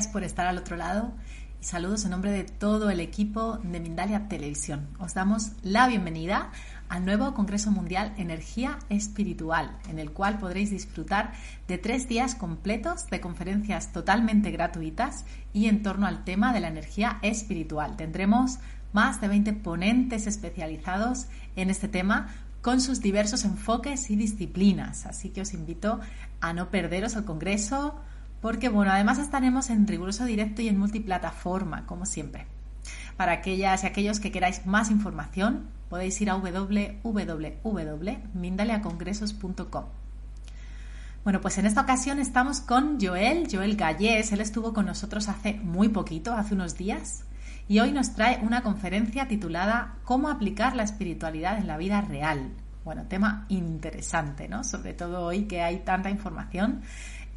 Gracias por estar al otro lado y saludos en nombre de todo el equipo de Mindalia Televisión. Os damos la bienvenida al nuevo Congreso Mundial Energía Espiritual, en el cual podréis disfrutar de tres días completos de conferencias totalmente gratuitas y en torno al tema de la energía espiritual. Tendremos más de 20 ponentes especializados en este tema con sus diversos enfoques y disciplinas. Así que os invito a no perderos el Congreso porque, bueno, además estaremos en riguroso directo y en multiplataforma, como siempre. Para aquellas y aquellos que queráis más información, podéis ir a www.mindaleacongresos.com. Bueno, pues en esta ocasión estamos con Joel, Joel Gallés. Él estuvo con nosotros hace muy poquito, hace unos días, y hoy nos trae una conferencia titulada ¿Cómo aplicar la espiritualidad en la vida real? Bueno, tema interesante, ¿no? Sobre todo hoy que hay tanta información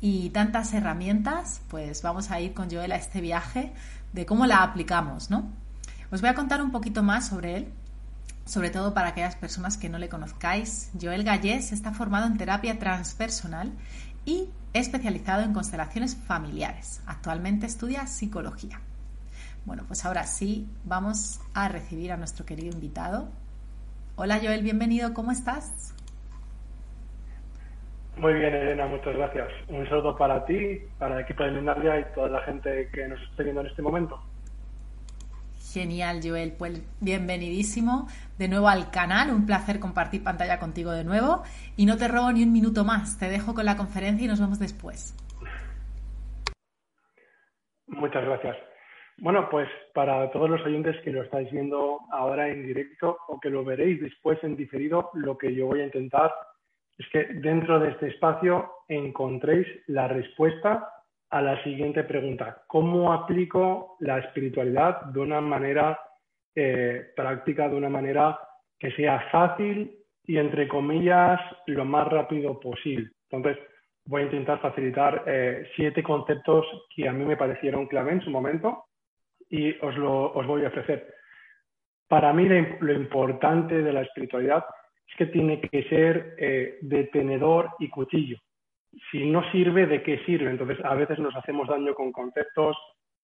y tantas herramientas, pues vamos a ir con Joel a este viaje de cómo la aplicamos, ¿no? Os voy a contar un poquito más sobre él, sobre todo para aquellas personas que no le conozcáis. Joel Gallés está formado en terapia transpersonal y especializado en constelaciones familiares. Actualmente estudia psicología. Bueno, pues ahora sí, vamos a recibir a nuestro querido invitado. Hola Joel, bienvenido, ¿cómo estás? Muy bien, Elena, muchas gracias. Un saludo para ti, para el equipo de Linardia y toda la gente que nos esté viendo en este momento. Genial, Joel. Pues bienvenidísimo de nuevo al canal. Un placer compartir pantalla contigo de nuevo. Y no te robo ni un minuto más. Te dejo con la conferencia y nos vemos después. Muchas gracias. Bueno, pues para todos los oyentes que lo estáis viendo ahora en directo o que lo veréis después en diferido, lo que yo voy a intentar es que dentro de este espacio encontréis la respuesta a la siguiente pregunta. ¿Cómo aplico la espiritualidad de una manera eh, práctica, de una manera que sea fácil y, entre comillas, lo más rápido posible? Entonces, voy a intentar facilitar eh, siete conceptos que a mí me parecieron clave en su momento y os lo os voy a ofrecer. Para mí lo importante de la espiritualidad es que tiene que ser eh, de tenedor y cuchillo. Si no sirve, ¿de qué sirve? Entonces, a veces nos hacemos daño con conceptos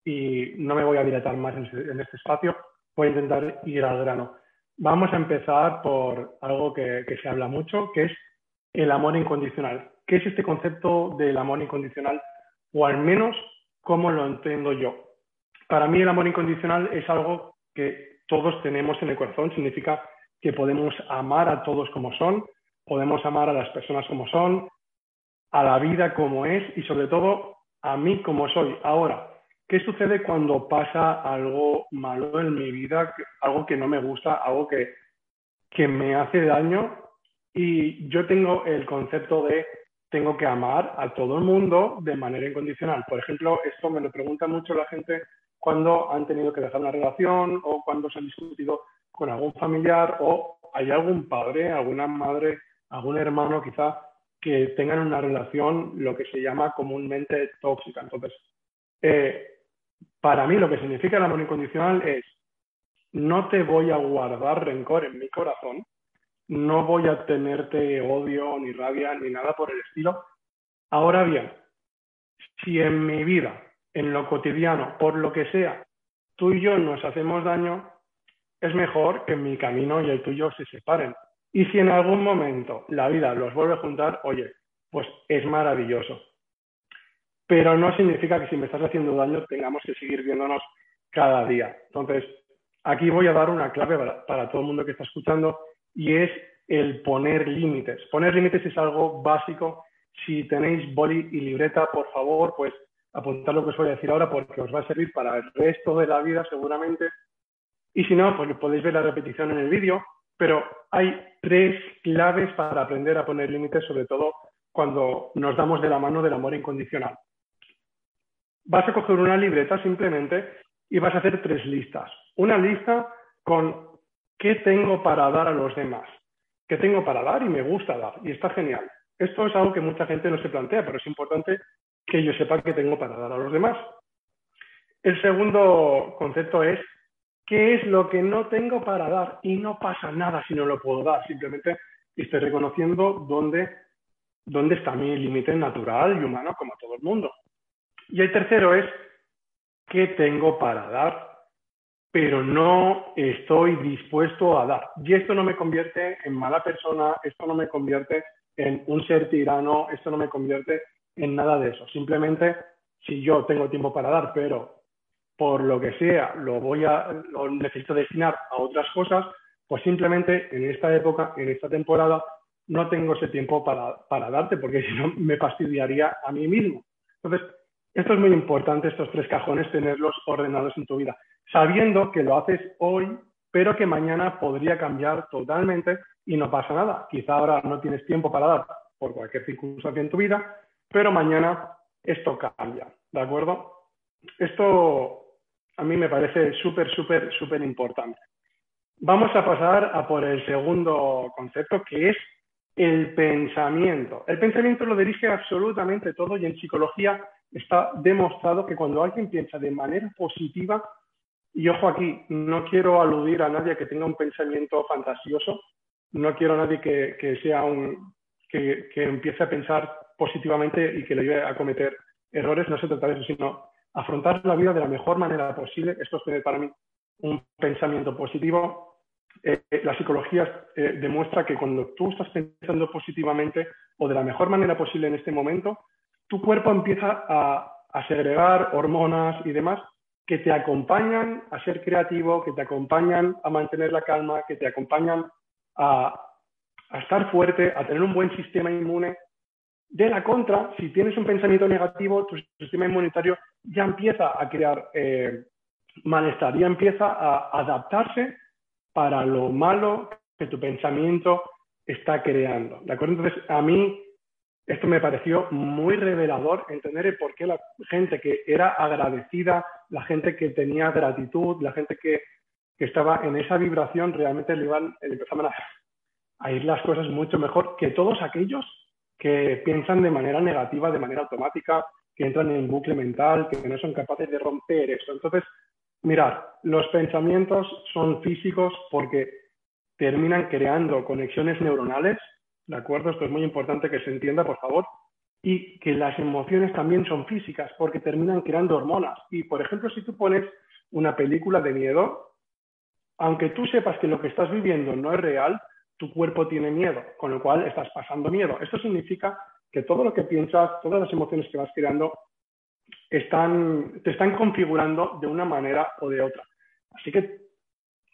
y no me voy a dilatar más en, en este espacio. Voy a intentar ir al grano. Vamos a empezar por algo que, que se habla mucho, que es el amor incondicional. ¿Qué es este concepto del amor incondicional? O al menos, ¿cómo lo entiendo yo? Para mí el amor incondicional es algo que todos tenemos en el corazón, significa que podemos amar a todos como son, podemos amar a las personas como son, a la vida como es y sobre todo a mí como soy. Ahora, ¿qué sucede cuando pasa algo malo en mi vida, algo que no me gusta, algo que, que me hace daño? Y yo tengo el concepto de tengo que amar a todo el mundo de manera incondicional. Por ejemplo, esto me lo pregunta mucho la gente cuando han tenido que dejar una relación o cuando se han discutido con algún familiar o hay algún padre, alguna madre, algún hermano quizá que tengan una relación lo que se llama comúnmente tóxica. Entonces, eh, para mí lo que significa el amor incondicional es no te voy a guardar rencor en mi corazón, no voy a tenerte odio ni rabia ni nada por el estilo. Ahora bien, si en mi vida en lo cotidiano, por lo que sea, tú y yo nos hacemos daño, es mejor que mi camino y el tuyo se separen. Y si en algún momento la vida los vuelve a juntar, oye, pues es maravilloso. Pero no significa que si me estás haciendo daño tengamos que seguir viéndonos cada día. Entonces, aquí voy a dar una clave para, todo el mundo que está escuchando y es el poner límites. Poner límites es algo básico. Si tenéis boli y libreta, por favor, pues apuntar lo que os voy a decir ahora porque os va a servir para el resto de la vida seguramente. Y si no, pues podéis ver la repetición en el vídeo, pero hay tres claves para aprender a poner límites, sobre todo cuando nos damos de la mano del amor incondicional. Vas a coger una libreta simplemente y vas a hacer tres listas. Una lista con qué tengo para dar a los demás, qué tengo para dar y me gusta dar, y está genial. Esto es algo que mucha gente no se plantea, pero es importante que yo sepa que tengo para dar a los demás. El segundo concepto es qué es lo que no tengo para dar y no pasa nada si no lo puedo dar, simplemente estoy reconociendo dónde, dónde está mi límite natural y humano como todo el mundo. Y el tercero es qué tengo para dar, pero no estoy dispuesto a dar. Y esto no me convierte en mala persona, esto no me convierte en un ser tirano, esto no me convierte en nada de eso. Simplemente, si yo tengo tiempo para dar, pero por lo que sea lo voy a, lo necesito destinar a otras cosas, pues simplemente en esta época, en esta temporada, no tengo ese tiempo para, para darte, porque si no me fastidiaría a mí mismo. Entonces, esto es muy importante, estos tres cajones, tenerlos ordenados en tu vida, sabiendo que lo haces hoy, pero que mañana podría cambiar totalmente y no pasa nada. Quizá ahora no tienes tiempo para dar por cualquier circunstancia en tu vida, pero mañana esto cambia, ¿de acuerdo? Esto a mí me parece súper, súper, súper importante. Vamos a pasar a por el segundo concepto, que es el pensamiento. El pensamiento lo dirige absolutamente todo y en psicología está demostrado que cuando alguien piensa de manera positiva, y ojo aquí, no quiero aludir a nadie que tenga un pensamiento fantasioso, no quiero a nadie que, que, empiece a pensar positivamente y que le lleve a cometer errores, no se trata de eso, sino afrontar la vida de la mejor manera posible. Esto es tener para mí un pensamiento positivo. Eh, la psicología eh, demuestra que cuando tú estás pensando positivamente o de la mejor manera posible en este momento, tu cuerpo empieza a, segregar hormonas y demás que te acompañan a ser creativo, que te acompañan a mantener la calma, que te acompañan a, estar fuerte, a tener un buen sistema inmune. De la contra, si tienes un pensamiento negativo, tu sistema inmunitario ya empieza a crear eh, malestar, ya empieza a adaptarse para lo malo que tu pensamiento está creando. ¿De acuerdo? Entonces, a mí esto me pareció muy revelador entender el por qué la gente que era agradecida, la gente que tenía gratitud, la gente que, estaba en esa vibración, realmente le, iban, empezaban a, a ir las cosas mucho mejor que todos aquellos que piensan de manera negativa, de manera automática, que entran en bucle mental, que no son capaces de romper eso. Entonces, mirar, los pensamientos son físicos porque terminan creando conexiones neuronales ¿de acuerdo? Esto es muy importante que se entienda, por favor. Y que las emociones también son físicas, porque terminan creando hormonas. Y, por ejemplo, si tú pones una película de miedo, aunque tú sepas que lo que estás viviendo no es real, tu cuerpo tiene miedo, con lo cual estás pasando miedo. Esto significa que todo lo que piensas, todas las emociones que vas creando, están, te están configurando de una manera o de otra. Así que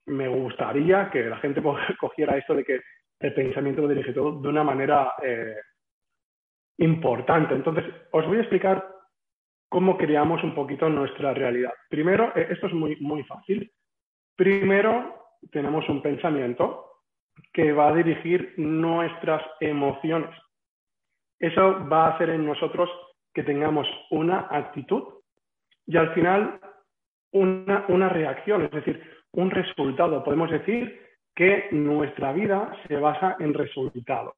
me gustaría que la gente cogiera esto de que el pensamiento lo dirige todo de una manera eh, importante. Entonces, os voy a explicar cómo creamos un poquito nuestra realidad. Primero, eh, esto es muy, muy fácil. Primero, tenemos un pensamiento que va a dirigir nuestras emociones. Eso va a hacer en nosotros que tengamos una actitud y al final una, una reacción, es decir, un resultado. Podemos decir que nuestra vida se basa en resultados.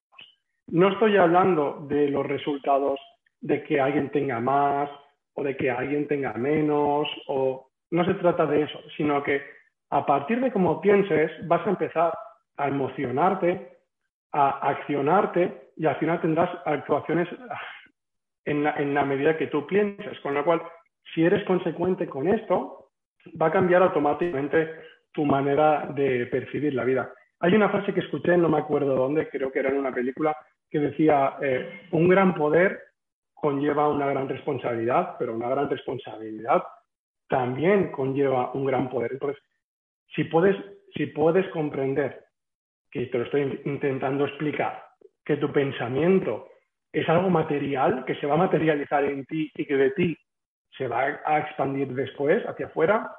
No estoy hablando de los resultados de que alguien tenga más o de que alguien tenga menos, o no se trata de eso, sino que a partir de cómo pienses vas a empezar a emocionarte, a accionarte y al final tendrás actuaciones en la, en la medida que tú pienses. Con lo cual, si eres consecuente con esto, va a cambiar automáticamente tu manera de percibir la vida. Hay una frase que escuché, no me acuerdo dónde, creo que era en una película, que decía, eh, un gran poder conlleva una gran responsabilidad, pero una gran responsabilidad también conlleva un gran poder. Entonces, si puedes, si puedes comprender, que te lo estoy intentando explicar, que tu pensamiento es algo material, que se va a materializar en ti y que de ti se va a expandir después hacia afuera,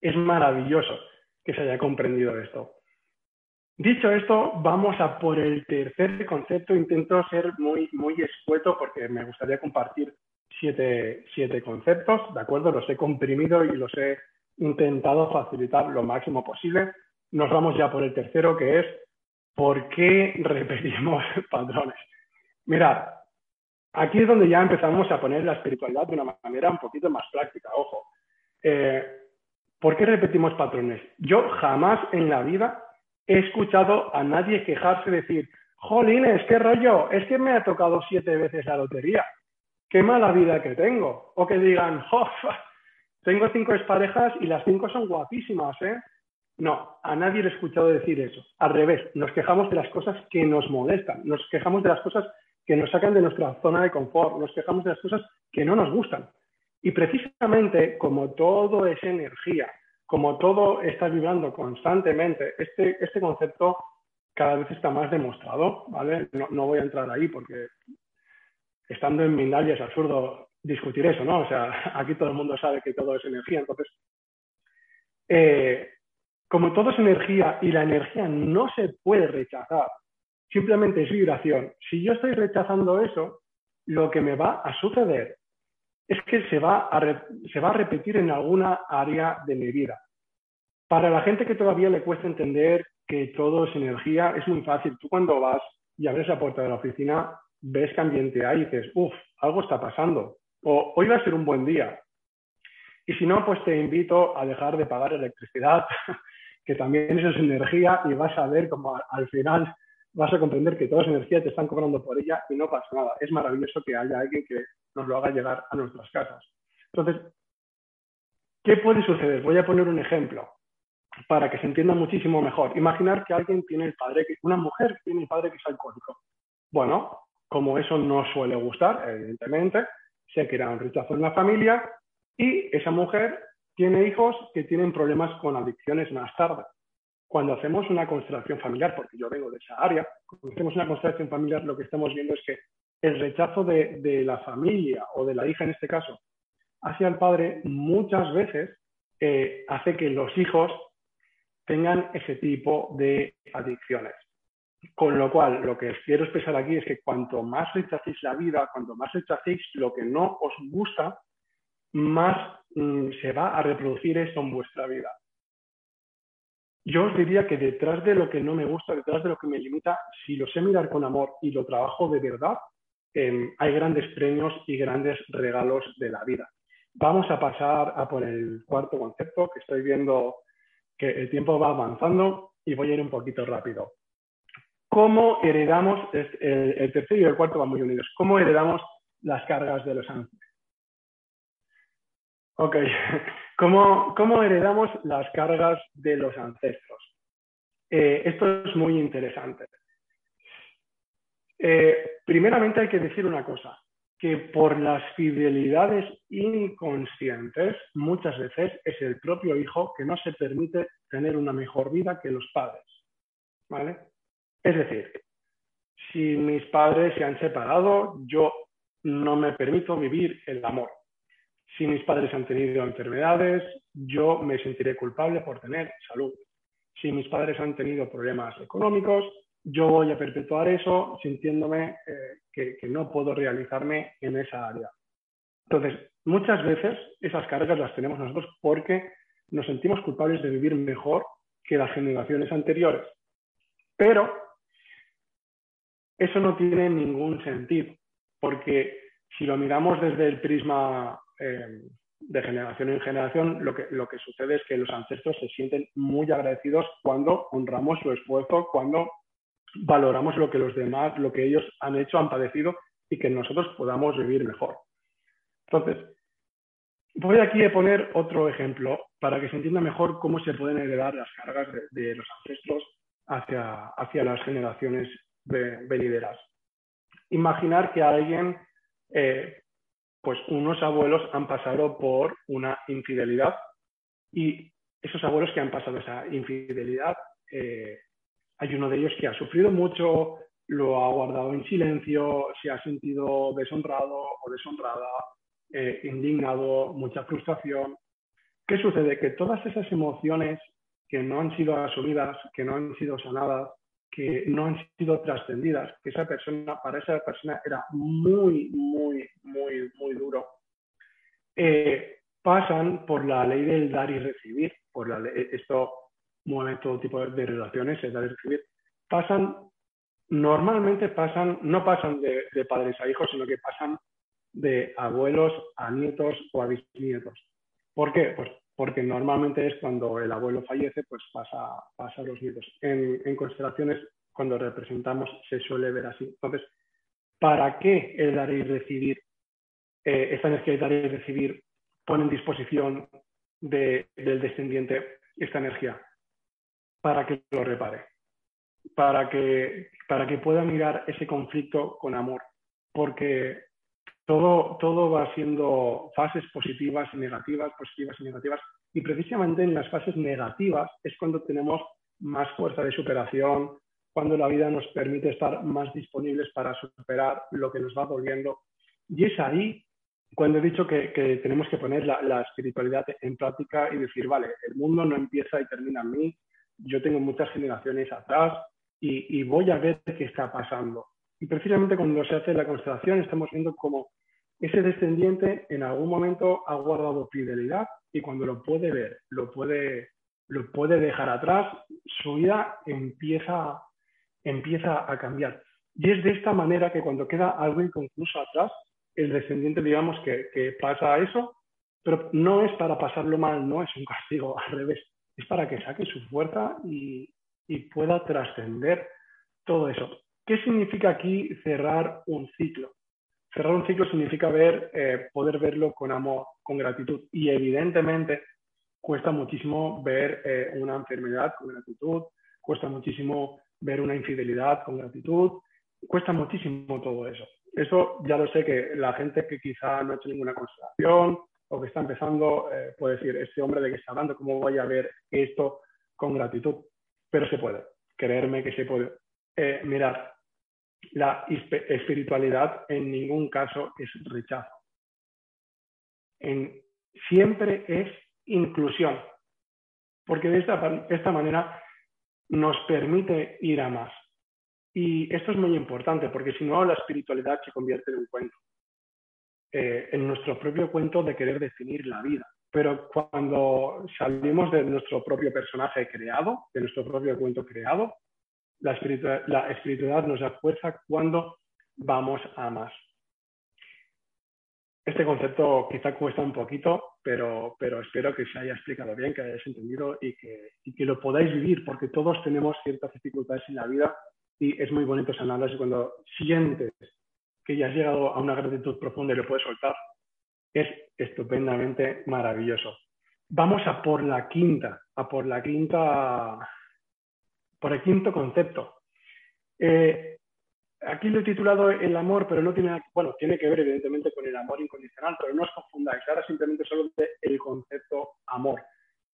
es maravilloso que se haya comprendido esto. Dicho esto, vamos a por el tercer concepto. Intento ser muy, muy escueto porque me gustaría compartir siete, siete conceptos, ¿de acuerdo? Los he comprimido y los he intentado facilitar lo máximo posible. Nos vamos ya por el tercero, que es ¿por qué repetimos patrones? Mirad, aquí es donde ya empezamos a poner la espiritualidad de una manera un poquito más práctica, ojo. Eh, ¿Por qué repetimos patrones? Yo jamás en la vida he escuchado a nadie quejarse decir, jolines, qué rollo, es que me ha tocado siete veces la lotería, qué mala vida que tengo. O que digan, tengo cinco exparejas y las cinco son guapísimas, ¿eh? No, a nadie le he escuchado decir eso. Al revés, nos quejamos de las cosas que nos molestan, nos quejamos de las cosas que nos sacan de nuestra zona de confort, nos quejamos de las cosas que no nos gustan. Y precisamente como todo es energía, como todo está vibrando constantemente, este, este concepto cada vez está más demostrado, ¿vale? No, voy a entrar ahí porque estando en Mindalia es absurdo discutir eso, ¿no? O sea, aquí todo el mundo sabe que todo es energía, entonces, eh, como todo es energía y la energía no se puede rechazar, simplemente es vibración. Si yo estoy rechazando eso, lo que me va a suceder es que se va a, repetir en alguna área de mi vida. Para la gente que todavía le cuesta entender que todo es energía, es muy fácil. Tú cuando vas y abres la puerta de la oficina, ves que ambiente hay y dices, uff, algo está pasando. O hoy va a ser un buen día. Y si no, pues te invito a dejar de pagar electricidad, que también eso es energía y vas a ver como al final vas a comprender que toda esa energía te están cobrando por ella y no pasa nada. Es maravilloso que haya alguien que nos lo haga llegar a nuestras casas. Entonces, ¿qué puede suceder? Voy a poner un ejemplo para que se entienda muchísimo mejor. Imaginar que alguien tiene el padre, que una mujer tiene el padre que es alcohólico. Bueno, como eso no suele gustar, evidentemente, se crea un rechazo en la familia y esa mujer tiene hijos que tienen problemas con adicciones más tarde cuando hacemos una constelación familiar, porque yo vengo de esa área, cuando hacemos una constelación familiar, lo que estamos viendo es que el rechazo de, la familia o de la hija en este caso hacia el padre muchas veces eh, hace que los hijos tengan ese tipo de adicciones. Con lo cual, lo que quiero expresar aquí es que cuanto más rechacéis la vida, cuanto más rechacéis lo que no os gusta, más mm, se va a reproducir eso en vuestra vida yo os diría que detrás de lo que no me gusta, detrás de lo que me limita, si lo sé mirar con amor y lo trabajo de verdad, em, hay grandes premios y grandes regalos de la vida. Vamos a pasar a por el cuarto concepto, que estoy viendo que el tiempo va avanzando y voy a ir un poquito rápido. ¿Cómo heredamos, el, tercero y el cuarto van muy unidos, cómo heredamos las cargas de los ángeles? Ok, ¿Cómo, heredamos las cargas de los ancestros? Eh, esto es muy interesante. Eh, primeramente hay que decir una cosa, que por las fidelidades inconscientes muchas veces es el propio hijo que no se permite tener una mejor vida que los padres. ¿Vale? Es decir, si mis padres se han separado, yo no me permito vivir el amor. Si mis padres han tenido enfermedades, yo me sentiré culpable por tener salud. Si mis padres han tenido problemas económicos, yo voy a perpetuar eso sintiéndome eh, que, que no puedo realizarme en esa área. Entonces, muchas veces esas cargas las tenemos nosotros porque nos sentimos culpables de vivir mejor que las generaciones anteriores. Pero eso no tiene ningún sentido, porque si lo miramos desde el prisma eh, de generación en generación, lo que, lo que sucede es que los ancestros se sienten muy agradecidos cuando honramos su esfuerzo, cuando valoramos lo que los demás, lo que ellos han hecho, han padecido y que nosotros podamos vivir mejor. Entonces, voy aquí a poner otro ejemplo para que se entienda mejor cómo se pueden heredar las cargas de, los ancestros hacia, hacia las generaciones venideras. Imaginar que alguien eh, pues unos abuelos han pasado por una infidelidad y esos abuelos que han pasado esa infidelidad, eh, hay uno de ellos que ha sufrido mucho, lo ha guardado en silencio, se ha sentido deshonrado o deshonrada, eh, indignado, mucha frustración. ¿Qué sucede? Que todas esas emociones que no han sido asumidas, que no han sido sanadas, que no han sido trascendidas, que esa persona, para esa persona era muy, muy, muy, muy duro, eh, pasan por la ley del dar y recibir, por esto mueve todo tipo de relaciones, el dar y recibir, pasan, normalmente pasan, no pasan de, de padres a hijos, sino que pasan de abuelos a nietos o a bisnietos. ¿Por qué? Pues porque normalmente es cuando el abuelo fallece, pues pasa, pasa a los nietos. En, constelaciones, cuando representamos, se suele ver así. Entonces, ¿para qué el dar y recibir, eh, esta energía de dar y recibir pone en disposición del descendiente esta energía para que lo repare, para que, para que pueda mirar ese conflicto con amor, porque todo, todo va siendo fases positivas y negativas, positivas y negativas, y precisamente en las fases negativas es cuando tenemos más fuerza de superación, cuando la vida nos permite estar más disponibles para superar lo que nos va doliendo. Y es ahí cuando he dicho que, tenemos que poner la, espiritualidad en práctica y decir, vale, el mundo no empieza y termina en mí, yo tengo muchas generaciones atrás y, voy a ver qué está pasando. Precisamente cuando se hace la constelación estamos viendo cómo ese descendiente en algún momento ha guardado fidelidad y cuando lo puede ver, lo puede, lo puede dejar atrás, su vida empieza, empieza a cambiar. Y es de esta manera que cuando queda algo inconcluso atrás, el descendiente, digamos, que, pasa eso, pero no es para pasarlo mal, no es un castigo, al revés, es para que saque su fuerza y, pueda trascender todo eso. ¿Qué significa aquí cerrar un ciclo? Cerrar un ciclo significa ver, eh, poder verlo con amor, con gratitud. Y evidentemente cuesta muchísimo ver eh, una enfermedad con gratitud, cuesta muchísimo ver una infidelidad con gratitud, cuesta muchísimo todo eso. Eso ya lo sé que la gente que quizá no ha hecho ninguna consideración o que está empezando eh, puede decir, este hombre de que está hablando, ¿cómo voy a ver esto con gratitud? Pero se puede, creerme que se puede. Eh, la espiritualidad en ningún caso es rechazo. En, siempre es inclusión, porque de esta, esta manera nos permite ir a más. Y esto es muy importante porque si no, la espiritualidad se convierte en un cuento, eh, en nuestro propio cuento de querer definir la vida. Pero cuando salimos de nuestro propio personaje creado, de nuestro propio cuento creado, la espiritualidad, nos da fuerza cuando vamos a más. Este concepto quizá cuesta un poquito, pero, pero espero que se haya explicado bien, que hayáis entendido y que, y que lo podáis vivir, porque todos tenemos ciertas dificultades en la vida y es muy bonito ese análisis cuando sientes que ya has llegado a una gratitud profunda y lo puedes soltar. Es estupendamente maravilloso. Vamos a por la quinta, a por la quinta, por el quinto concepto. Eh, aquí lo he titulado el amor, pero no tiene, bueno, tiene que ver evidentemente con el amor incondicional, pero no os confundáis. Ahora simplemente solo el concepto amor.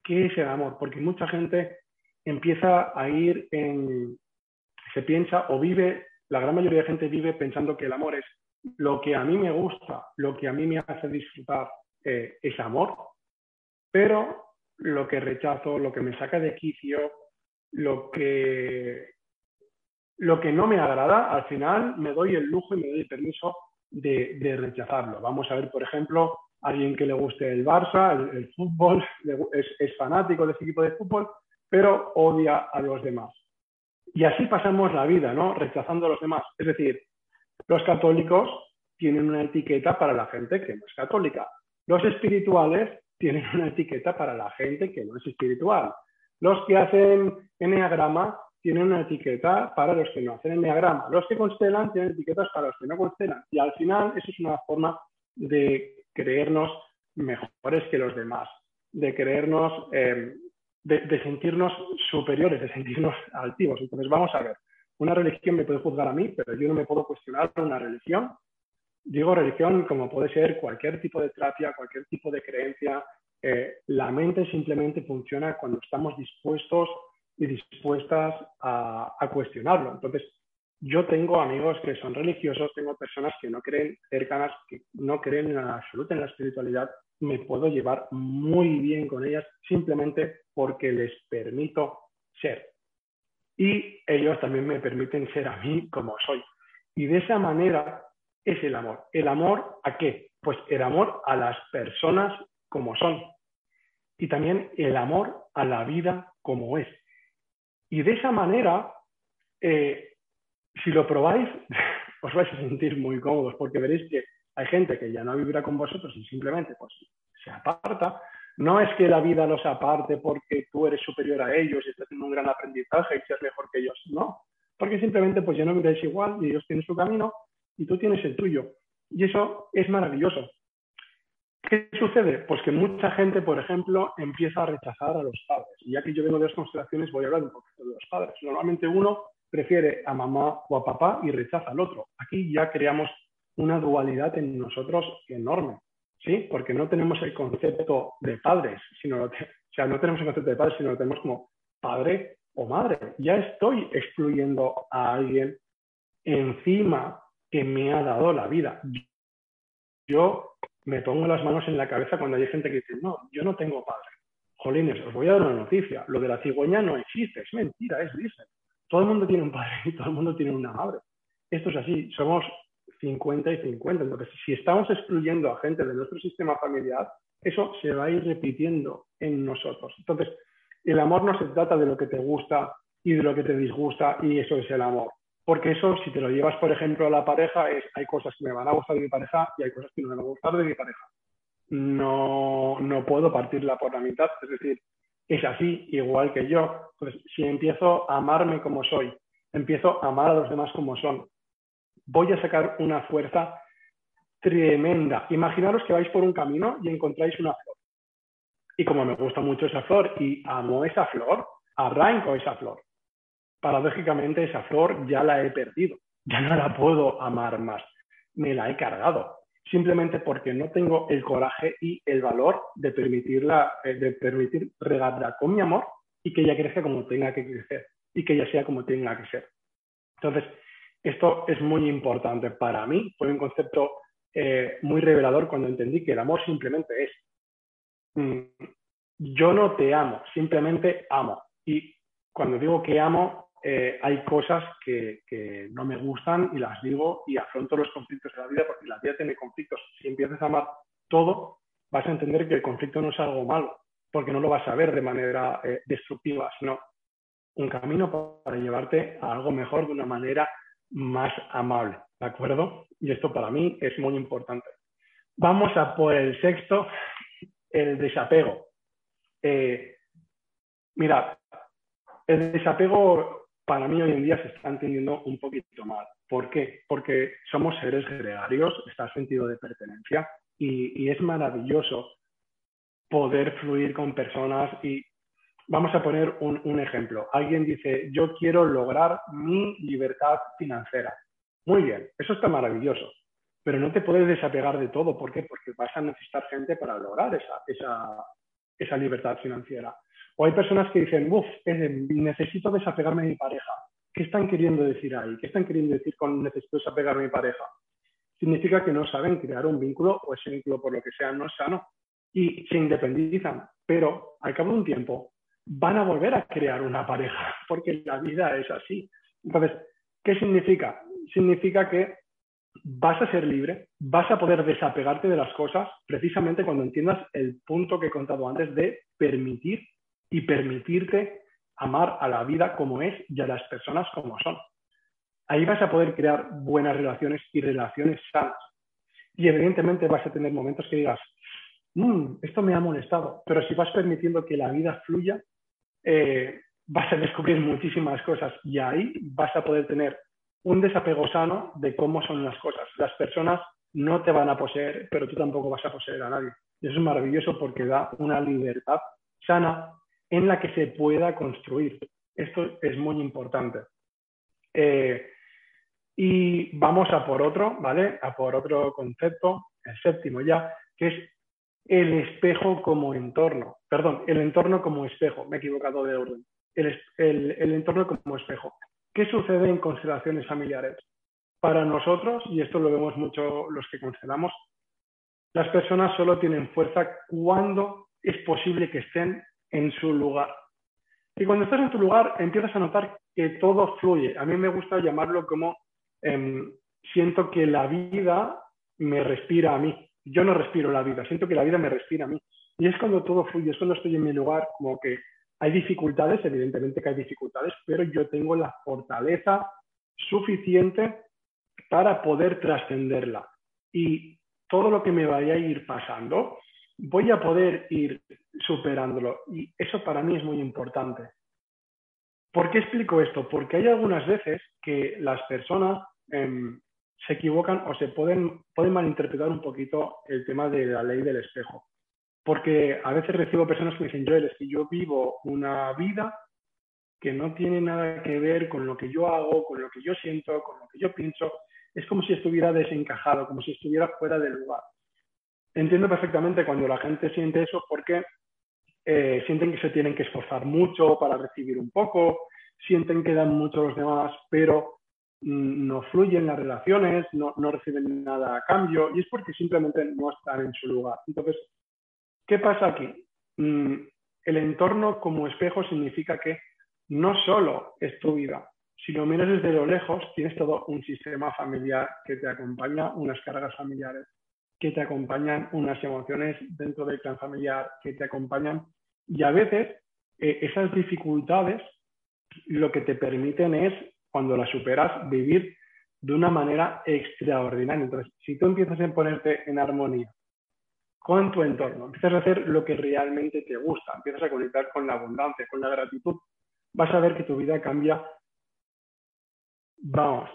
¿Qué es el amor? Porque mucha gente empieza a ir en, se piensa o vive, la gran mayoría de gente vive pensando que el amor es lo que a mí me gusta, lo que a mí me hace disfrutar eh, es amor, pero lo que rechazo, lo que me saca de quicio, lo que, lo que no me agrada, al final me doy el lujo y me doy el permiso de, rechazarlo. Vamos a ver, por ejemplo, alguien que le guste el Barça, el, fútbol, es, es, fanático de ese equipo de fútbol, pero odia a los demás. Y así pasamos la vida, ¿no? Rechazando a los demás. Es decir, los católicos tienen una etiqueta para la gente que no es católica. Los espirituales tienen una etiqueta para la gente que no es espiritual. Los que hacen enneagrama tienen una etiqueta para los que no hacen enneagrama. Los que constelan tienen etiquetas para los que no constelan. Y al final eso es una forma de creernos mejores que los demás, de creernos eh, de, sentirnos superiores, de sentirnos altivos. Entonces, vamos a ver, una religión me puede juzgar a mí, pero yo no me puedo cuestionar una religión. Digo religión como puede ser cualquier tipo de terapia, cualquier tipo de creencia. Eh, la mente simplemente funciona cuando estamos dispuestos y dispuestas a, a cuestionarlo. Entonces, yo tengo amigos que son religiosos, tengo personas que no creen cercanas, que no creen en absoluto en la espiritualidad me puedo llevar muy bien con ellas simplemente porque les permito ser. Y ellos también me permiten ser a mí como soy. Y de esa manera es el amor. ¿El amor a qué? Pues el amor a las personas como son. Y también el amor a la vida como es. Y de esa manera, eh, si lo probáis, os vais a sentir muy cómodos porque veréis que hay gente que ya no vivirá con vosotros y simplemente pues, se aparta. No es que la vida los aparte porque tú eres superior a ellos y estás en un gran aprendizaje y seas mejor que ellos. No, porque simplemente pues ya no vivéis igual y ellos tienen su camino y tú tienes el tuyo. Y eso es maravilloso. ¿Qué sucede? Pues que mucha gente, por ejemplo, empieza a rechazar a los padres. Y ya que yo vengo de las constelaciones, voy a hablar un poquito de los padres. Normalmente uno prefiere a mamá o a papá y rechaza al otro. Aquí ya creamos una dualidad en nosotros enorme, ¿sí? Porque no tenemos el concepto de padres, sino, o sea, no tenemos el concepto de padres, sino lo tenemos como padre o madre. Ya estoy excluyendo a alguien encima que me ha dado la vida. Yo me pongo las manos en la cabeza cuando hay gente que dice, no, yo no tengo padre. Jolines, os voy a dar una noticia. Lo de la cigüeña no existe, es mentira, es Disney. Todo el mundo tiene un padre y todo el mundo tiene una madre. Esto es así, somos 50 y 50. Entonces, si estamos excluyendo a gente de nuestro sistema familiar, eso se va a ir repitiendo en nosotros. Entonces, el amor no se trata de lo que te gusta y de lo que te disgusta y eso es el amor. Porque eso, si te lo llevas, por ejemplo, a la pareja, es hay cosas que me van a gustar de mi pareja y hay cosas que no me van a gustar de mi pareja. No, no puedo partirla por la mitad, es decir, es así, igual que yo. Pues si empiezo a amarme como soy, empiezo a amar a los demás como son, voy a sacar una fuerza tremenda. Imaginaros que vais por un camino y encontráis una flor. Y como me gusta mucho esa flor y amo esa flor, arranco esa flor. Paradójicamente esa flor ya la he perdido, ya no la puedo amar más, me la he cargado, simplemente porque no tengo el coraje y el valor de permitirla, eh, de permitir regarla con mi amor y que ella crezca como tenga que crecer y que ella sea como tenga que ser. Entonces, esto es muy importante para mí, fue un concepto eh, muy revelador cuando entendí que el amor simplemente es, mm, yo no te amo, simplemente amo. Y cuando digo que amo, eh, hay cosas que, no me gustan y las digo y afronto los conflictos de la vida porque la vida tiene conflictos. Si empiezas a amar todo, vas a entender que el conflicto no es algo malo, porque no lo vas a ver de manera eh, destructiva, sino un camino para llevarte a algo mejor de una manera más amable, ¿de acuerdo? Y esto para mí es muy importante. Vamos a por el sexto, el desapego. Eh, mira, el desapego para mí hoy en día se está entendiendo un poquito mal. ¿Por qué? Porque somos seres gregarios, está el sentido de pertenencia y, y es maravilloso poder fluir con personas y Vamos a poner un, ejemplo. Alguien dice, yo quiero lograr mi libertad financiera. Muy bien, eso está maravilloso, pero no te puedes desapegar de todo. ¿Por qué? Porque vas a necesitar gente para lograr esa, libertad financiera. O hay personas que dicen, uff, necesito desapegarme de mi pareja. ¿Qué están queriendo decir ahí? ¿Qué están queriendo decir con necesito desapegarme de mi pareja? Significa que no saben crear un vínculo o ese vínculo por lo que sea no es sano y se independizan. Pero al cabo de un tiempo van a volver a crear una pareja, porque la vida es así. Entonces, ¿qué significa? Significa que vas a ser libre, vas a poder desapegarte de las cosas precisamente cuando entiendas el punto que he contado antes de permitir y permitirte amar a la vida como es y a las personas como son. Ahí vas a poder crear buenas relaciones y relaciones sanas. Y evidentemente vas a tener momentos que digas, mm, esto me ha molestado, pero si vas permitiendo que la vida fluya, eh, vas a descubrir muchísimas cosas y ahí vas a poder tener un desapego sano de cómo son las cosas. Las personas no te van a poseer, pero tú tampoco vas a poseer a nadie. Eso es maravilloso porque da una libertad sana en la que se pueda construir. Esto es muy importante. Eh, y vamos a por otro, ¿vale? A por otro concepto, el séptimo ya, que es el espejo como entorno. Perdón, el entorno como espejo. Me he equivocado de orden. El, el, entorno como espejo. ¿Qué sucede en constelaciones familiares? Para nosotros, y esto lo vemos mucho los que constelamos, las personas solo tienen fuerza cuando es posible que estén en su lugar. Y cuando estás en tu lugar, empiezas a notar que todo fluye. A mí me gusta llamarlo como em, siento que la vida me respira a mí yo no respiro la vida, siento que la vida me respira a mí. Y es cuando todo fluye, es cuando estoy en mi lugar, como que hay dificultades, evidentemente que hay dificultades, pero yo tengo la fortaleza suficiente para poder trascenderla. Y todo lo que me vaya a ir pasando, voy a poder ir superándolo. Y eso para mí es muy importante. ¿Por qué explico esto? Porque hay algunas veces que las personas em, se equivocan o se pueden, pueden malinterpretar un poquito el tema de la ley del espejo. Porque a veces recibo personas que me dicen, Joel, es que yo vivo una vida que no tiene nada que ver con lo que yo hago, con lo que yo siento, con lo que yo pienso. Es como si estuviera desencajado, como si estuviera fuera del lugar. Entiendo perfectamente cuando la gente siente eso porque eh, sienten que se tienen que esforzar mucho para recibir un poco, sienten que dan mucho a los demás, pero mm, no fluyen las relaciones, no, reciben nada a cambio, y es porque simplemente no están en su lugar. Entonces, ¿qué pasa aquí? Mm, el entorno como espejo significa que no solo es tu vida. Si lo miras desde lo lejos, tienes todo un sistema familiar que te acompaña, unas cargas familiares que te acompañan, unas emociones dentro del clan familiar que te acompañan. Y a veces eh, esas dificultades lo que te permiten es, cuando las superas, vivir de una manera extraordinaria. Entonces, si tú empiezas a ponerte en armonía con tu entorno, empiezas a hacer lo que realmente te gusta, empiezas a conectar con la abundancia, con la gratitud, vas a ver que tu vida cambia, vamos,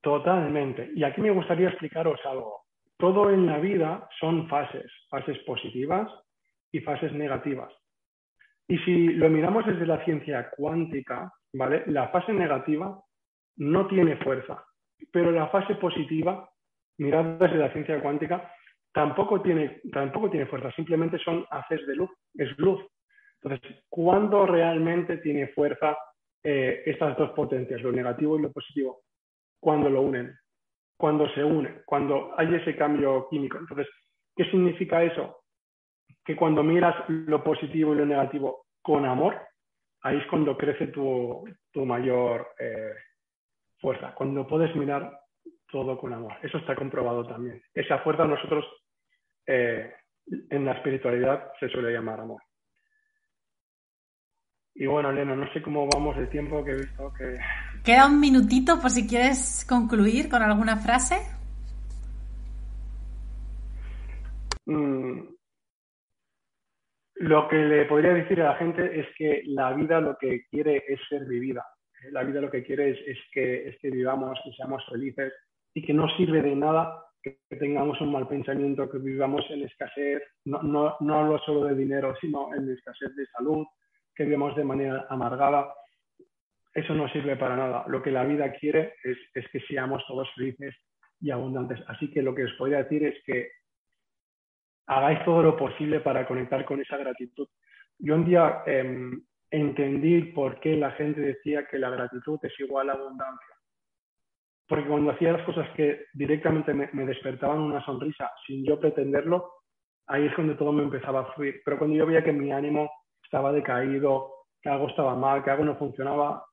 totalmente. Y aquí me gustaría explicaros algo. Todo en la vida son fases, fases positivas y fases negativas. Y si lo miramos desde la ciencia cuántica, ¿vale? La fase negativa no tiene fuerza, pero la fase positiva, mirada desde la ciencia cuántica, tampoco tiene, tampoco tiene fuerza, simplemente son haces de luz, es luz. Entonces, ¿cuándo realmente tiene fuerza eh, estas dos potencias, lo negativo y lo positivo? Cuando lo unen, cuando se unen, cuando hay ese cambio químico. Entonces, ¿qué significa eso? Que cuando miras lo positivo y lo negativo con amor, ahí es cuando crece tu, mayor eh, fuerza, cuando puedes mirar todo con amor. Eso está comprobado también. Esa fuerza nosotros eh, en la espiritualidad se suele llamar amor. Y bueno, Elena, no sé cómo vamos de tiempo que he visto que... Queda un minutito por si quieres concluir con alguna frase. Mm, lo que le podría decir a la gente es que la vida lo que quiere es ser vivida. La vida lo que quiere es, que, es que vivamos, que seamos felices y que no sirve de nada que tengamos un mal pensamiento, que vivamos en escasez, no, no, no hablo solo de dinero, sino en escasez de salud, que vivamos de manera amargada, eso no sirve para nada. Lo que la vida quiere es, que seamos todos felices y abundantes. Así que lo que os podría decir es que hagáis todo lo posible para conectar con esa gratitud. Yo un día em, entendí por qué la gente decía que la gratitud es igual a abundancia. Porque cuando hacía las cosas que directamente me, despertaban una sonrisa sin yo pretenderlo, ahí es cuando todo me empezaba a fluir. Pero cuando yo veía que mi ánimo estaba decaído, que algo estaba mal, que algo no funcionaba,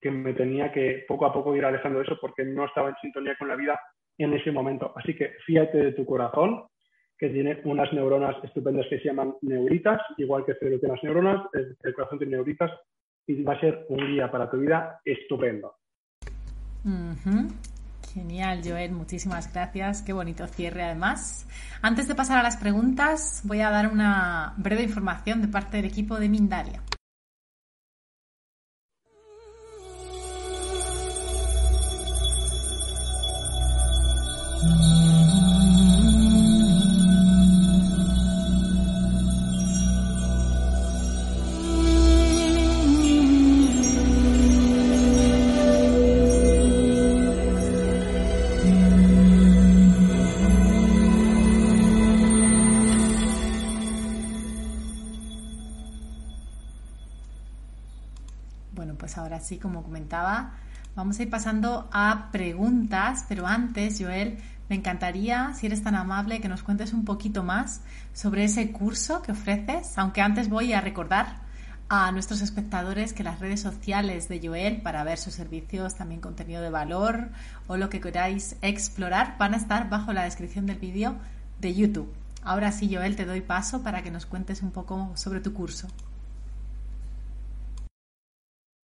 que me tenía que poco a poco ir alejando de eso porque no estaba en sintonía con la vida en ese momento. Así que fíjate de tu corazón, que tiene unas neuronas estupendas que se llaman neuritas, igual que el cerebro tiene las neuronas, el, corazón tiene neuritas, y va a ser un día para tu vida estupendo. Genial, Joel, muchísimas gracias. Qué bonito cierre además. Antes de pasar a las preguntas, voy a dar una breve información de parte del equipo de Mindalia. Vamos a ir pasando a preguntas, pero antes, Joel, me encantaría, si eres tan amable, que nos cuentes un poquito más sobre ese curso que ofreces, aunque antes voy a recordar a nuestros espectadores que las redes sociales de Joel para ver sus servicios, también contenido de valor o lo que queráis explorar van a estar bajo la descripción del vídeo de YouTube. Ahora sí, Joel, te doy paso para que nos cuentes un poco sobre tu curso.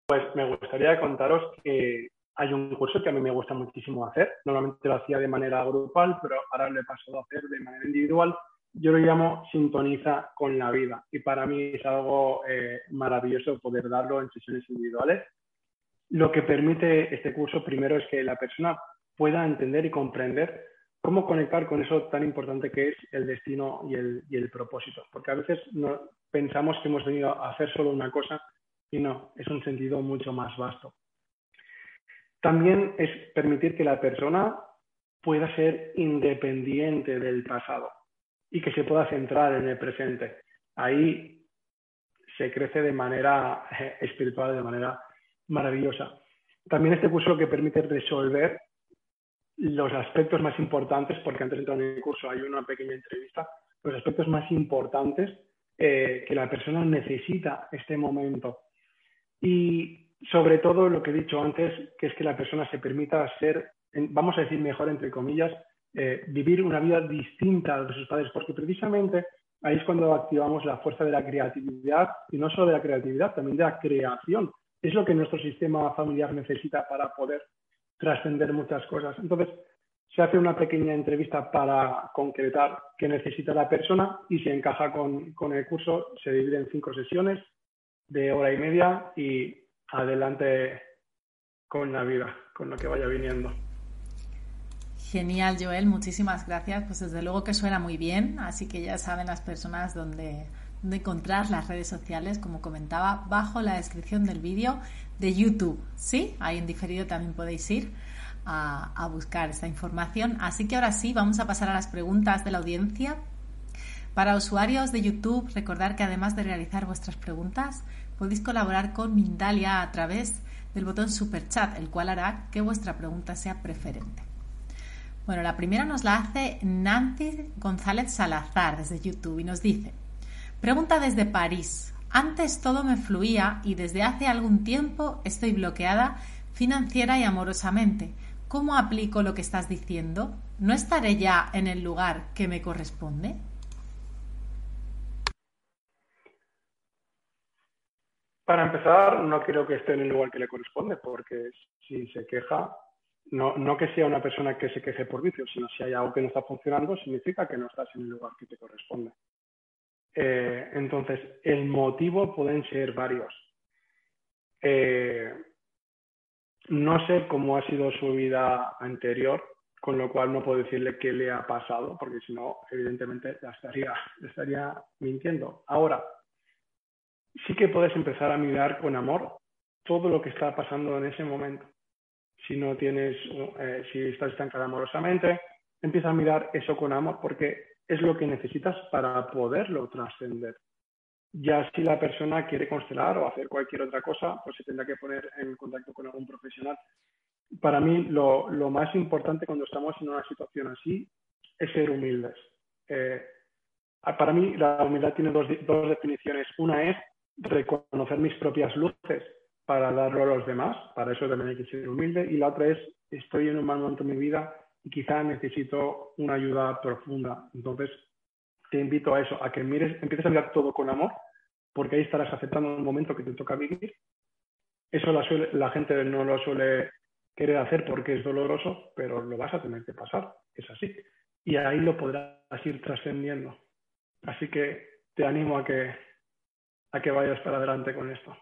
Pues me gustaría contaros que hay un curso que a mí me gusta muchísimo hacer. Normalmente lo hacía de manera grupal, pero ahora lo he pasado a hacer de manera individual. Yo lo llamo sintoniza con la vida y para mí es algo eh, maravilloso poder darlo en sesiones individuales. Lo que permite este curso primero es que la persona pueda entender y comprender cómo conectar con eso tan importante que es el destino y el, y el propósito. Porque a veces no, pensamos que hemos venido a hacer solo una cosa y no, es un sentido mucho más vasto. También es permitir que la persona pueda ser independiente del pasado y que se pueda centrar en el presente. Ahí se crece de manera eh, espiritual, de manera maravillosa. También este curso lo que permite resolver los aspectos más importantes, porque antes de entrar en el curso hay una pequeña entrevista, los aspectos más importantes eh, que la persona necesita este momento. Y sobre todo lo que he dicho antes, que es que la persona se permita ser, vamos a decir mejor entre comillas, eh, vivir una vida distinta a de sus padres, porque precisamente ahí es cuando activamos la fuerza de la creatividad, y no solo de la creatividad, también de la creación. Es lo que nuestro sistema familiar necesita para poder trascender muchas cosas. Entonces, se hace una pequeña entrevista para concretar qué necesita la persona y si encaja con, con el curso, se divide en cinco sesiones de hora y media y adelante con la vida, con lo que vaya viniendo. Genial, Joel, muchísimas gracias. Pues desde luego que suena muy bien, así que ya saben las personas dónde, dónde encontrar las redes sociales, como comentaba, bajo la descripción del vídeo de YouTube. Sí, ahí en diferido también podéis ir a, a buscar esta información. Así que ahora sí, vamos a pasar a las preguntas de la audiencia. Para usuarios de YouTube, recordar que además de realizar vuestras preguntas, podéis colaborar con Mindalia a través del botón Super Chat, el cual hará que vuestra pregunta sea preferente. Bueno, la primera nos la hace Nancy González Salazar desde YouTube y nos dice, pregunta desde París. Antes todo me fluía y desde hace algún tiempo estoy bloqueada financiera y amorosamente. ¿Cómo aplico lo que estás diciendo? ¿No estaré ya en el lugar que me corresponde? Para empezar, no creo que esté en el lugar que le corresponde, porque si se queja, no, no que sea una persona que se queje por vicio, sino si hay algo que no está funcionando, significa que no estás en el lugar que te corresponde. Eh, entonces, el motivo pueden ser varios. Eh, no sé cómo ha sido su vida anterior, con lo cual no puedo decirle qué le ha pasado, porque si no, evidentemente la estaría, estaría mintiendo. Ahora, sí que puedes empezar a mirar con amor todo lo que está pasando en ese momento si no tienes, eh, si estás estancada amorosamente, empieza a mirar eso con amor porque es lo que necesitas para poderlo trascender. Ya si la persona quiere constelar o hacer cualquier otra cosa, pues se tendrá que poner en contacto con algún profesional. Para mí, lo, lo más importante cuando estamos en una situación así es ser humildes. Eh, para mí, la humildad tiene dos, dos definiciones. Una es reconocer mis propias luces para darlo a los demás, para eso también hay que ser humilde, y la otra es, estoy en un mal momento de mi vida y quizá necesito una ayuda profunda. Entonces, te invito a eso, a que mires, empieces a mirar todo con amor, porque ahí estarás aceptando un momento que te toca vivir. Eso la, la gente no lo suele querer hacer porque es doloroso, pero lo vas a tener que pasar, es así. Y ahí lo podrás ir trascendiendo. Así que te animo a que, a que vayas para adelante con esto.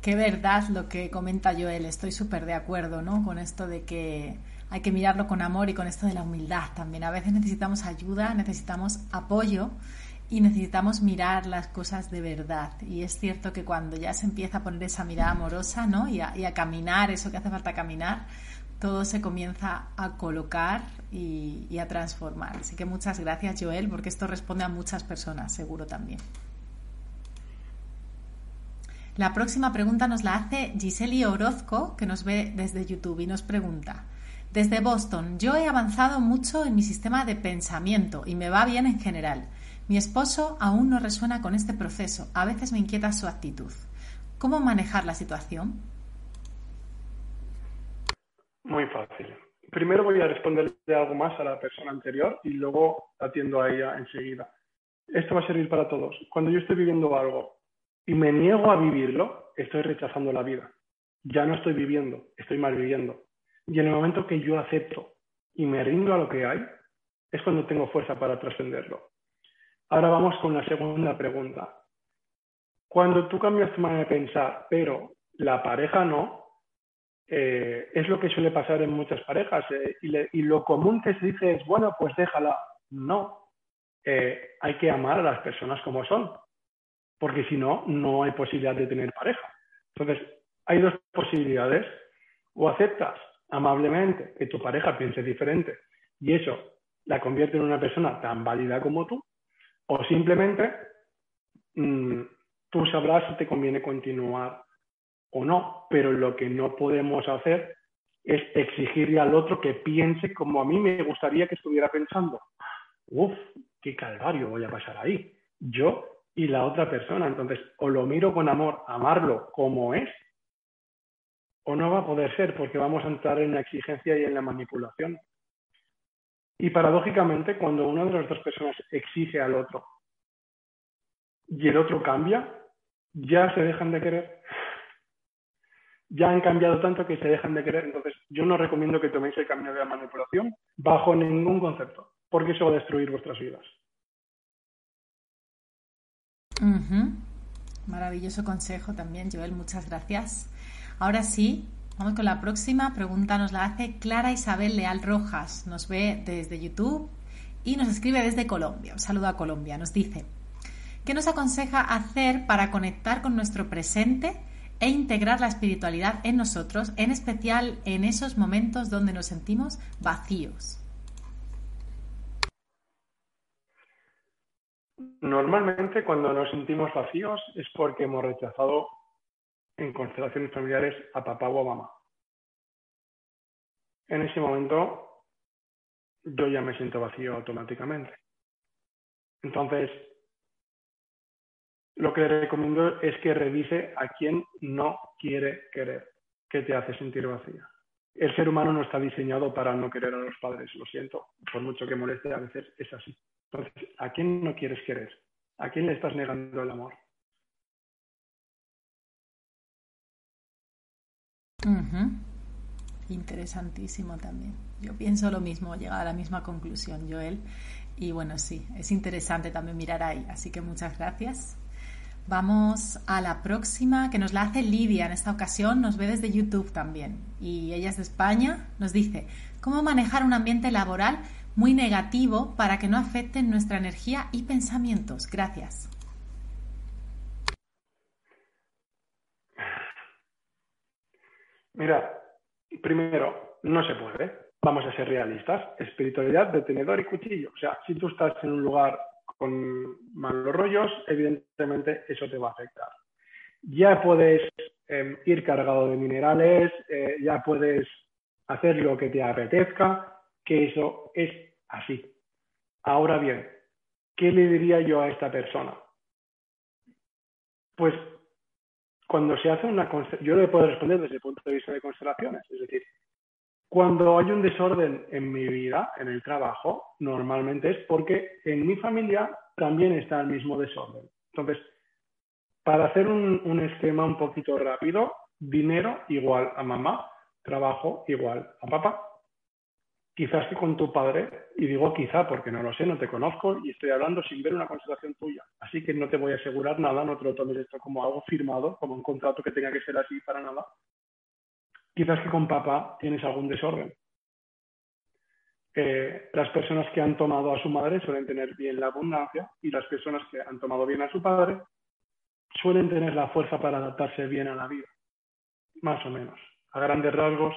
Qué verdad lo que comenta Joel, estoy súper de acuerdo, ¿no? Con esto de que hay que mirarlo con amor y con esto de la humildad también. A veces necesitamos ayuda, necesitamos apoyo y necesitamos mirar las cosas de verdad. Y es cierto que cuando ya se empieza a poner esa mirada amorosa, ¿no? Y a, y a caminar, eso que hace falta caminar, todo se comienza a colocar y, a transformar. Así que muchas gracias, Joel, porque esto responde a muchas personas, seguro también. La próxima pregunta nos la hace Giseli Orozco, que nos ve desde YouTube y nos pregunta, desde Boston, yo he avanzado mucho en mi sistema de pensamiento y me va bien en general. Mi esposo aún no resuena con este proceso, a veces me inquieta su actitud. ¿Cómo manejar la situación? Muy fácil. Primero voy a responderle algo más a la persona anterior y luego atiendo a ella enseguida. Esto va a servir para todos. Cuando yo estoy viviendo algo y me niego a vivirlo, estoy rechazando la vida. Ya no estoy viviendo, estoy mal viviendo. Y en el momento que yo acepto y me rindo a lo que hay, es cuando tengo fuerza para trascenderlo. Ahora vamos con la segunda pregunta. Cuando tú cambias tu manera de pensar, pero la pareja no, eh, es lo que suele pasar en muchas parejas eh, y, lo común que se dice es, bueno, pues déjala. No, eh, hay que amar a las personas como son, porque si no, no hay posibilidad de tener pareja. Entonces, hay dos posibilidades. O aceptas amablemente que tu pareja piense diferente y eso la convierte en una persona tan válida como tú, o simplemente mm, tú sabrás si te conviene continuar o no, pero lo que no podemos hacer es exigirle al otro que piense como a mí me gustaría que estuviera pensando. Uf, qué calvario voy a pasar ahí. Yo y la otra persona. Entonces, o lo miro con amor, amarlo como es, o no va a poder ser porque vamos a entrar en la exigencia y en la manipulación. Y paradójicamente, cuando una de las dos personas exige al otro y el otro cambia, ya se dejan de querer ya han cambiado tanto que se dejan de querer. Entonces, yo no recomiendo que toméis el camino de la manipulación bajo ningún concepto, porque eso va a destruir vuestras vidas. Maravilloso consejo también, Joel. Muchas gracias. Ahora sí, vamos con la próxima pregunta. Nos la hace Clara Isabel Leal Rojas. Nos ve desde YouTube y nos escribe desde Colombia. Un saludo a Colombia. Nos dice, ¿qué nos aconseja hacer para conectar con nuestro presente e integrar la espiritualidad en nosotros, en especial en esos momentos donde nos sentimos vacíos. Normalmente cuando nos sentimos vacíos es porque hemos rechazado en constelaciones familiares a papá o a mamá. En ese momento yo ya me siento vacío automáticamente. Entonces, lo que le recomiendo es que revise a quien no quiere querer, que te hace sentir vacía. El ser humano no está diseñado para no querer a los padres, lo siento, por mucho que moleste, a veces es así. Entonces, ¿a quién no quieres querer? ¿A quién le estás negando el amor? Interesantísimo también. Yo pienso lo mismo, llega a la misma conclusión, Joel. Y bueno, sí, es interesante también mirar ahí. Así que muchas gracias. Vamos a la próxima, que nos la hace Lidia. En esta ocasión nos ve desde YouTube también. Y ella es de España. Nos dice, ¿cómo manejar un ambiente laboral muy negativo para que no afecten nuestra energía y pensamientos? Gracias. Mira, primero, no se puede. Vamos a ser realistas. Espiritualidad de tenedor y cuchillo. O sea, si tú estás en un lugar con malos rollos, evidentemente eso te va a afectar. Ya puedes em, ir cargado de minerales, eh, ya puedes hacer lo que te apetezca, que eso es así. Ahora bien, ¿qué le diría yo a esta persona? Pues cuando se hace una yo le puedo responder desde el punto de vista de constelaciones, es decir, cuando hay un desorden en mi vida, en el trabajo, normalmente es porque en mi familia también está el mismo desorden. Entonces, para hacer un, esquema un poquito rápido, dinero igual a mamá, trabajo igual a papá. Quizás que con tu padre, y digo quizá porque no lo sé, no te conozco y estoy hablando sin ver una consideración tuya. Así que no te voy a asegurar nada, no te lo tomes esto como algo firmado, como un contrato que tenga que ser así para nada quizás que con papá tienes algún desorden. Eh, las personas que han tomado a su madre suelen tener bien la abundancia y las personas que han tomado bien a su padre suelen tener la fuerza para adaptarse bien a la vida. Más o menos. A grandes rasgos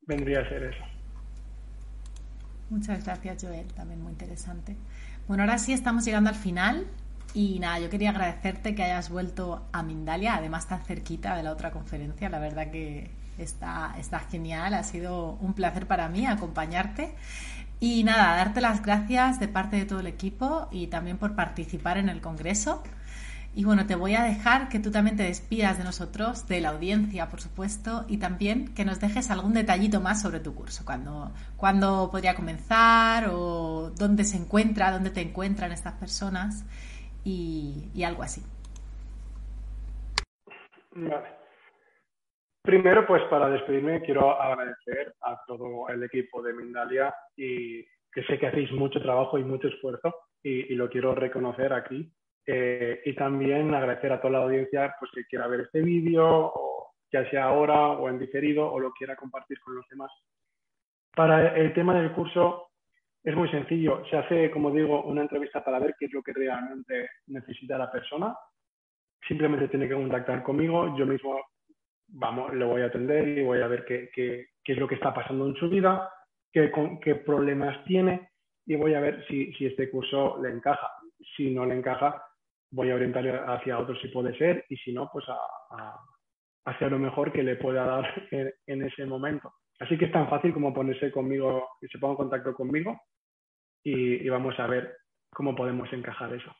vendría a ser eso. Muchas gracias, Joel. También muy interesante. Bueno, ahora sí estamos llegando al final. Y nada, yo quería agradecerte que hayas vuelto a Mindalia, además tan cerquita de la otra conferencia. La verdad que Está, está genial, ha sido un placer para mí acompañarte. Y nada, darte las gracias de parte de todo el equipo y también por participar en el Congreso. Y bueno, te voy a dejar que tú también te despidas de nosotros, de la audiencia, por supuesto, y también que nos dejes algún detallito más sobre tu curso, cuándo, cuándo podría comenzar o dónde se encuentra, dónde te encuentran estas personas y, y algo así. Vale. Primero, pues para despedirme, quiero agradecer a todo el equipo de Mindalia y que sé que hacéis mucho trabajo y mucho esfuerzo y, lo quiero reconocer aquí. Eh, y también agradecer a toda la audiencia pues, que quiera ver este vídeo o, ya sea ahora o en diferido o lo quiera compartir con los demás. Para el tema del curso es muy sencillo. Se hace, como digo, una entrevista para ver qué es lo que realmente necesita la persona. Simplemente tiene que contactar conmigo. Yo mismo vamos, le voy a atender y voy a ver qué, qué, qué es lo que está pasando en su vida, qué, qué problemas tiene y voy a ver si, si, este curso le encaja. Si no le encaja, voy a orientarle hacia otro si puede ser y si no, pues a, hacia lo mejor que le pueda dar en, en, ese momento. Así que es tan fácil como ponerse conmigo, que se ponga en contacto conmigo y, y vamos a ver cómo podemos encajar eso.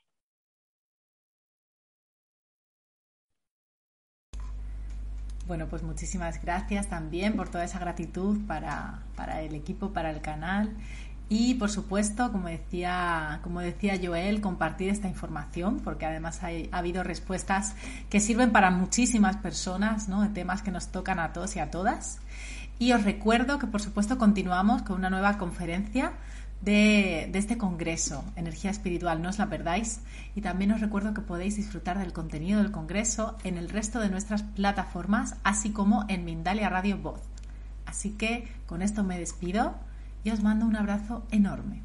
Bueno, pues muchísimas gracias también por toda esa gratitud para, para, el equipo, para el canal. Y por supuesto, como decía, como decía Joel, compartir esta información, porque además hay, ha habido respuestas que sirven para muchísimas personas, ¿no? De temas que nos tocan a todos y a todas. Y os recuerdo que por supuesto continuamos con una nueva conferencia de, este congreso, Energía Espiritual, no os la perdáis. Y también os recuerdo que podéis disfrutar del contenido del congreso en el resto de nuestras plataformas, así como en Mindalia Radio Voz. Así que con esto me despido y os mando un abrazo enorme.